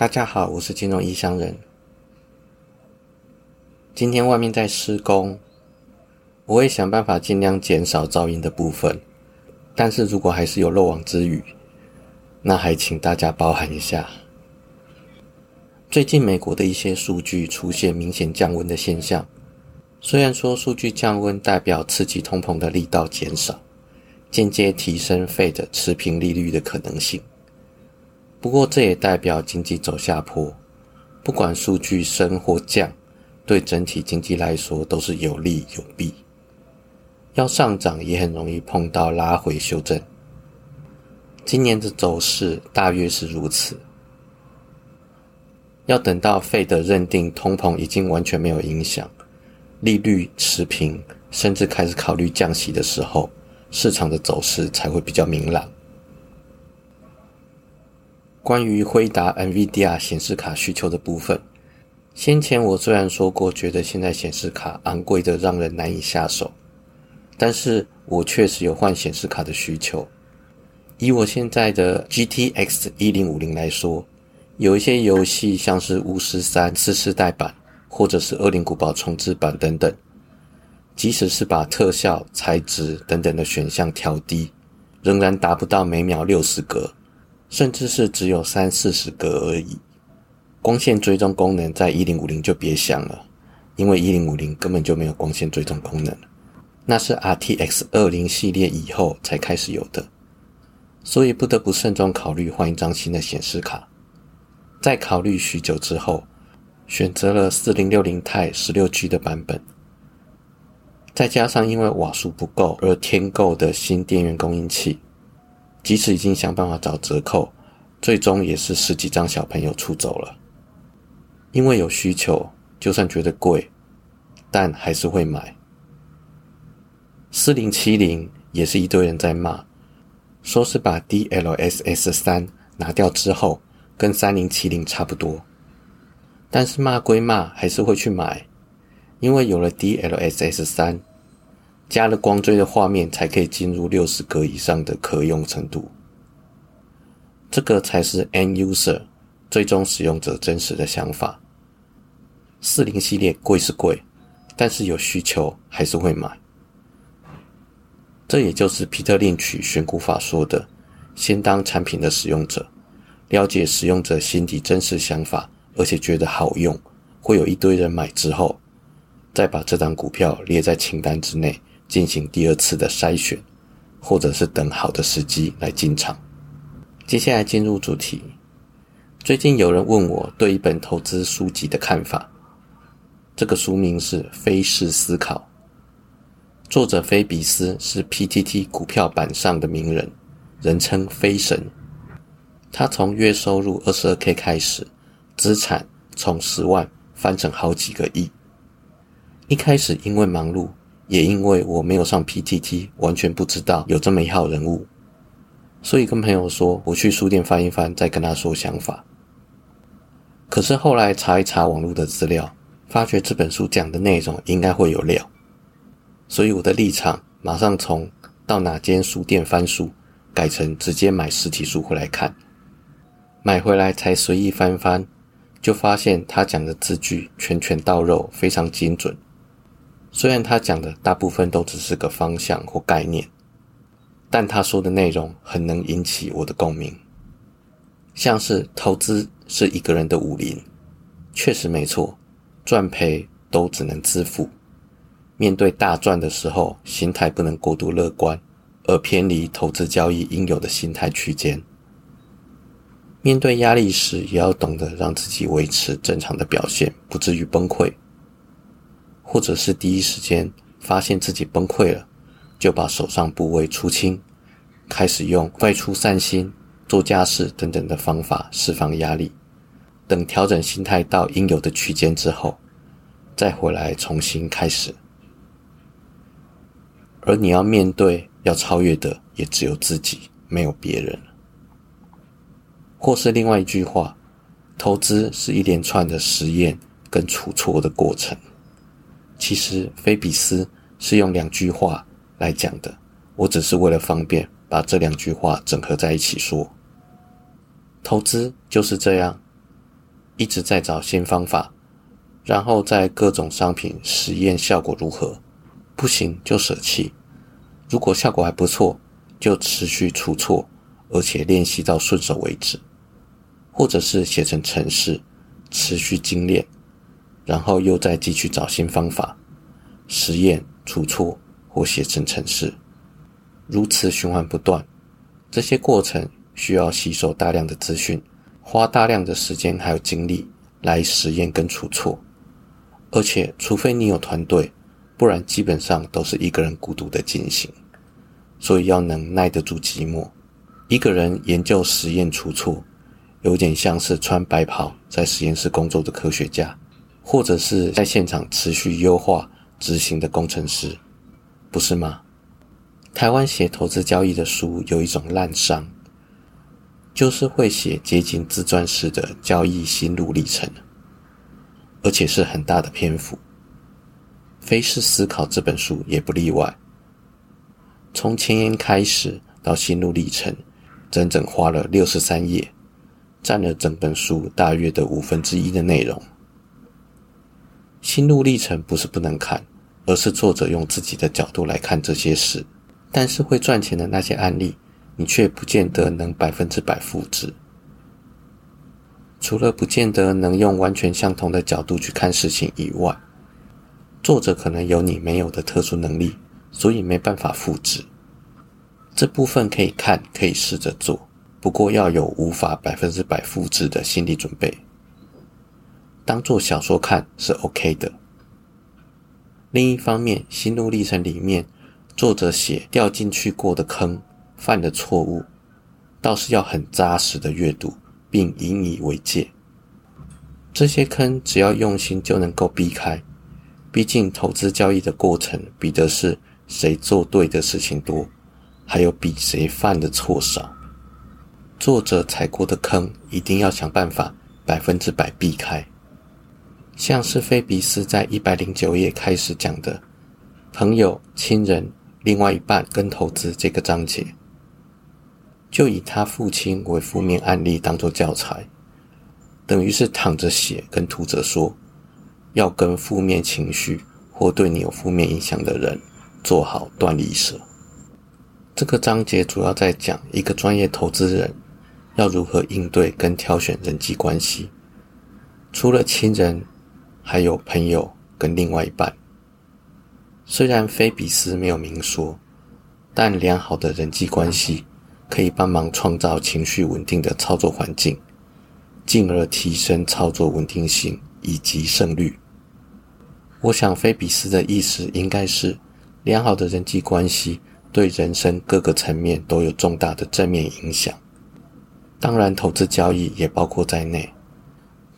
大家好，我是金融异乡人。今天外面在施工，我会想办法尽量减少噪音的部分。但是如果还是有漏网之鱼，那还请大家包涵一下。最近美国的一些数据出现明显降温的现象，虽然说数据降温代表刺激通膨的力道减少，间接提升费的持平利率的可能性。不过，这也代表经济走下坡。不管数据升或降，对整体经济来说都是有利有弊。要上涨也很容易碰到拉回修正。今年的走势大约是如此。要等到费的认定通膨已经完全没有影响，利率持平，甚至开始考虑降息的时候，市场的走势才会比较明朗。关于辉达 NVIDIA 显示卡需求的部分，先前我虽然说过，觉得现在显示卡昂贵的让人难以下手，但是我确实有换显示卡的需求。以我现在的 GTX 一零五零来说，有一些游戏像是巫师三次世代版，或者是恶灵古堡重置版等等，即使是把特效、材质等等的选项调低，仍然达不到每秒六十格。甚至是只有三四十格而已。光线追踪功能在一零五零就别想了，因为一零五零根本就没有光线追踪功能，那是 RTX 二零系列以后才开始有的，所以不得不慎重考虑换一张新的显示卡。在考虑许久之后，选择了四零六零钛十六 G 的版本，再加上因为瓦数不够而添购的新电源供应器。即使已经想办法找折扣，最终也是十几张小朋友出走了。因为有需求，就算觉得贵，但还是会买。四零七零也是一堆人在骂，说是把 DLSS 三拿掉之后，跟三零七零差不多。但是骂归骂，还是会去买，因为有了 DLSS 三。加了光追的画面才可以进入六十格以上的可用程度，这个才是 end user 最终使用者真实的想法。四零系列贵是贵，但是有需求还是会买。这也就是皮特林取选股法说的：先当产品的使用者，了解使用者心底真实想法，而且觉得好用，会有一堆人买之后，再把这张股票列在清单之内。进行第二次的筛选，或者是等好的时机来进场。接下来进入主题。最近有人问我对一本投资书籍的看法，这个书名是《非式思考》，作者菲比斯是 PTT 股票板上的名人，人称“飞神”。他从月收入二十二 K 开始，资产从十万翻成好几个亿。一开始因为忙碌。也因为我没有上 PTT，完全不知道有这么一号人物，所以跟朋友说我去书店翻一翻，再跟他说想法。可是后来查一查网络的资料，发觉这本书讲的内容应该会有料，所以我的立场马上从到哪间书店翻书，改成直接买实体书回来看。买回来才随意翻翻，就发现他讲的字句拳拳到肉，非常精准。虽然他讲的大部分都只是个方向或概念，但他说的内容很能引起我的共鸣。像是投资是一个人的武林，确实没错，赚赔都只能自负。面对大赚的时候，心态不能过度乐观，而偏离投资交易应有的心态区间。面对压力时，也要懂得让自己维持正常的表现，不至于崩溃。或者是第一时间发现自己崩溃了，就把手上部位出清，开始用外出散心、做家事等等的方法释放压力。等调整心态到应有的区间之后，再回来重新开始。而你要面对、要超越的，也只有自己，没有别人。或是另外一句话，投资是一连串的实验跟出错的过程。其实，菲比斯是用两句话来讲的，我只是为了方便把这两句话整合在一起说。投资就是这样，一直在找新方法，然后在各种商品实验效果如何，不行就舍弃。如果效果还不错，就持续出错，而且练习到顺手为止，或者是写成程式，持续精炼，然后又再继续找新方法，实验出错或写成程式，如此循环不断。这些过程需要吸收大量的资讯。花大量的时间还有精力来实验跟出错，而且除非你有团队，不然基本上都是一个人孤独的进行。所以要能耐得住寂寞，一个人研究实验出错，有点像是穿白袍在实验室工作的科学家，或者是在现场持续优化执行的工程师，不是吗？台湾写投资交易的书有一种滥觞。就是会写接近自传式的交易心路历程，而且是很大的篇幅。非是思考这本书也不例外。从前言开始到心路历程，整整花了六十三页，占了整本书大约的五分之一的内容。心路历程不是不能看，而是作者用自己的角度来看这些事。但是会赚钱的那些案例。你却不见得能百分之百复制，除了不见得能用完全相同的角度去看事情以外，作者可能有你没有的特殊能力，所以没办法复制。这部分可以看，可以试着做，不过要有无法百分之百复制的心理准备。当做小说看是 OK 的。另一方面，心路历程里面，作者写掉进去过的坑。犯的错误，倒是要很扎实的阅读，并引以为戒。这些坑只要用心就能够避开。毕竟投资交易的过程，比的是谁做对的事情多，还有比谁犯的错少。作者踩过的坑，一定要想办法百分之百避开。像是菲比斯在一百零九页开始讲的“朋友、亲人、另外一半跟投资”这个章节。就以他父亲为负面案例当做教材，等于是躺着写跟读者说，要跟负面情绪或对你有负面影响的人做好断离舍。这个章节主要在讲一个专业投资人要如何应对跟挑选人际关系，除了亲人，还有朋友跟另外一半。虽然菲比斯没有明说，但良好的人际关系。可以帮忙创造情绪稳定的操作环境，进而提升操作稳定性以及胜率。我想菲比斯的意思应该是，良好的人际关系对人生各个层面都有重大的正面影响。当然，投资交易也包括在内。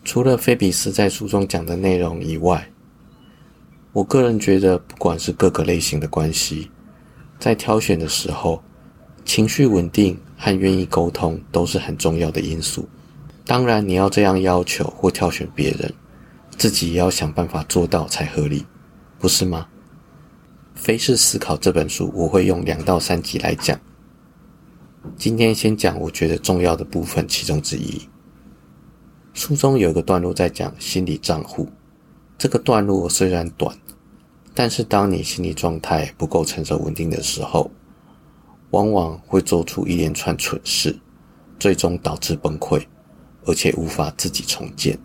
除了菲比斯在书中讲的内容以外，我个人觉得，不管是各个类型的关系，在挑选的时候。情绪稳定和愿意沟通都是很重要的因素。当然，你要这样要求或挑选别人，自己也要想办法做到才合理，不是吗？非是思考这本书，我会用两到三集来讲。今天先讲我觉得重要的部分其中之一。书中有一个段落在讲心理账户，这个段落虽然短，但是当你心理状态不够成熟稳定的时候。往往会做出一连串蠢事，最终导致崩溃，而且无法自己重建。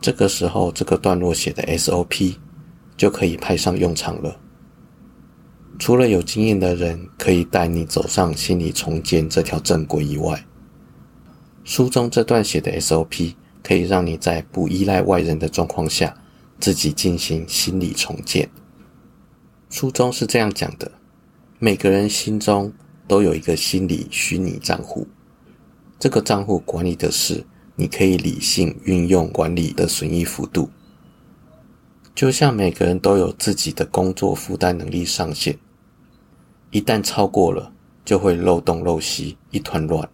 这个时候，这个段落写的 SOP 就可以派上用场了。除了有经验的人可以带你走上心理重建这条正轨以外，书中这段写的 SOP 可以让你在不依赖外人的状况下，自己进行心理重建。书中是这样讲的。每个人心中都有一个心理虚拟账户，这个账户管理的是你可以理性运用管理的损益幅度。就像每个人都有自己的工作负担能力上限，一旦超过了，就会漏洞漏隙，一团乱，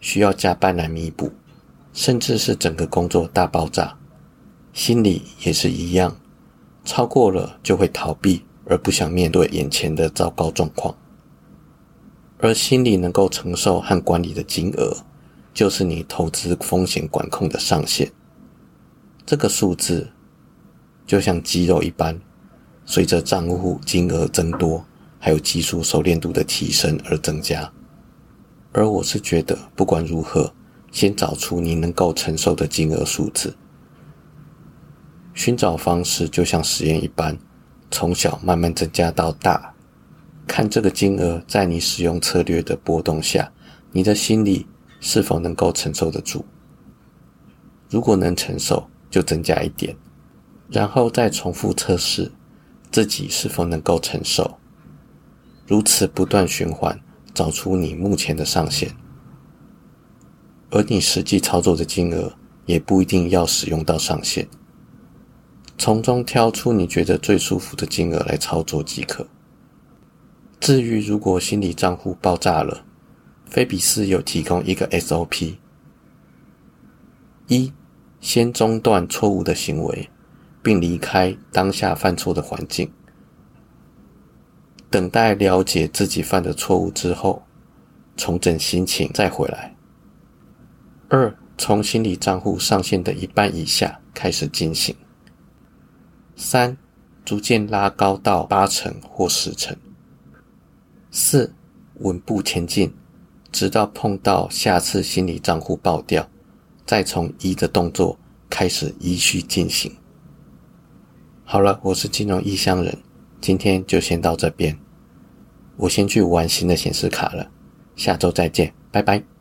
需要加班来弥补，甚至是整个工作大爆炸。心理也是一样，超过了就会逃避。而不想面对眼前的糟糕状况，而心理能够承受和管理的金额，就是你投资风险管控的上限。这个数字就像肌肉一般，随着账户金额增多，还有技术熟练度的提升而增加。而我是觉得，不管如何，先找出你能够承受的金额数字。寻找方式就像实验一般，从小慢慢增加到大，看这个金额在你使用策略的波动下，你的心理是否能够承受得住。如果能承受。就增加一点，然后再重复测试自己是否能够承受，如此不断循环，找出你目前的上限。而你实际操作的金额也不一定要使用到上限，从中挑出你觉得最舒服的金额来操作即可。至于如果心理账户爆炸了，菲比斯有提供一个 SOP：一。先中断错误的行为，并离开当下犯错的环境，等待了解自己犯的错误之后，重整心情再回来。二，从心理账户上限的一半以下开始进行。三，逐渐拉高到八成或十成。四，稳步前进，直到碰到下次心理账户爆掉。再从一的动作开始依序进行。好了，我是金融异乡人，今天就先到这边。我先去玩新的显示卡了，下周再见，拜拜。